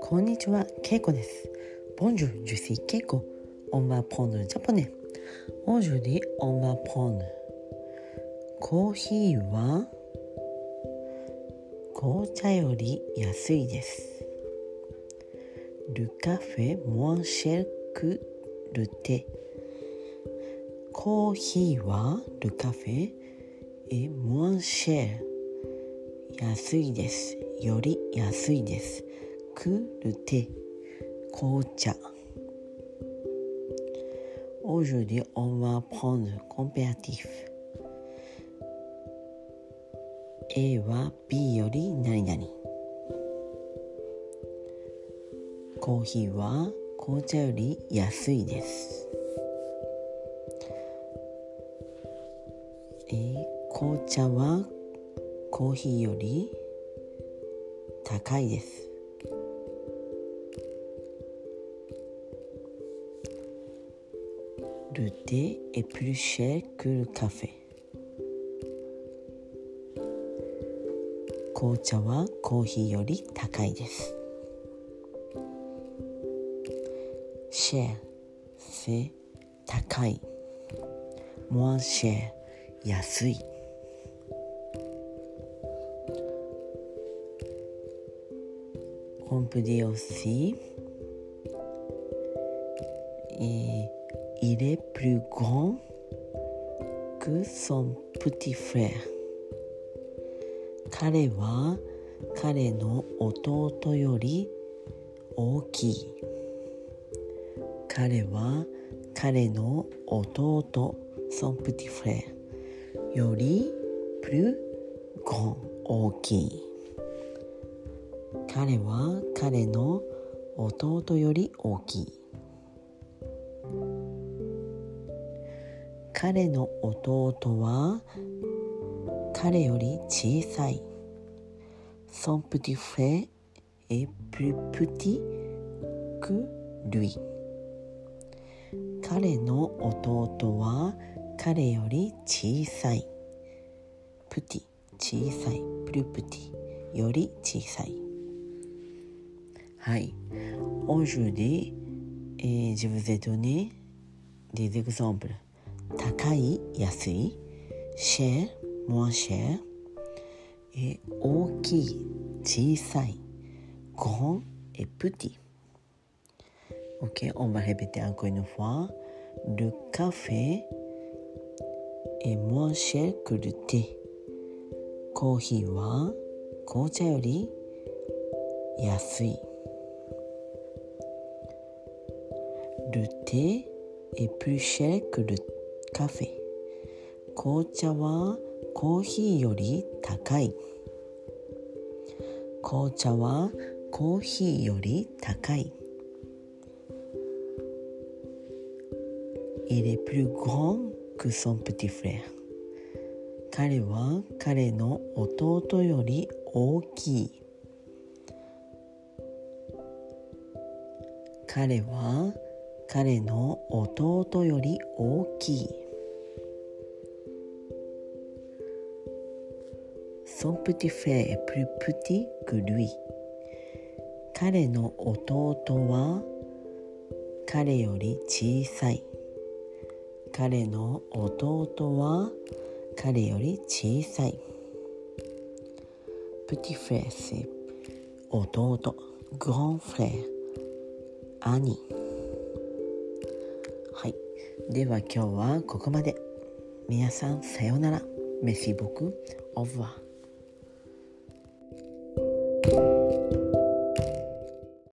こんにちは、けいこです。ボンジュー、ジュシー、けいこ。おンバーポンヌ、ジャポネ。オンおュディ、オンバーンヌ。コーヒーは？紅茶より安いです。ルカフェモンシェルクルテコーヒーは？ルカフェ？えモンシェ安いです。より安いです。くるて紅茶。オージュディオンワーポコンペアティフ A は B より何々コーヒーは紅茶より安いです紅茶はコーヒーより高いですルテエプルシェクルカフェ紅茶はコーヒーより高いですシェアせ高いモアシェア安いディオシえ Il est plus grand que son petit frère. 彼は彼の弟より大きい。彼は彼の弟 son petit frère より plus grand 大きい。彼は彼の弟より大きい。彼の弟は彼より小さい。Son petit frère est plus petit que lui. 彼の弟は彼より小さい。プティ、小さい。プルプティ、より小さい。はい。Aujourd'hui, et je vous ai donné des exemples. 高い安いシェーモアシェーえ大きい小さいゴンエプティ Ok, on va répéter encore une fois. Le café est moins cher que le thé. コーヒーは Le thé est plus cher que le thé. カフェ紅茶はコーヒーより高い紅茶はコーヒーより高い Il est plus grand que son petit frère 彼は彼の弟より大きい彼は彼の弟より大きい。 Son petit frère est plus petit que lui. 彼の弟は彼より小さい。彼の弟は彼より小さい。プティフェエ弟。グランフレー兄では今日はここまで。皆さんさようなら。メシボクオブワ。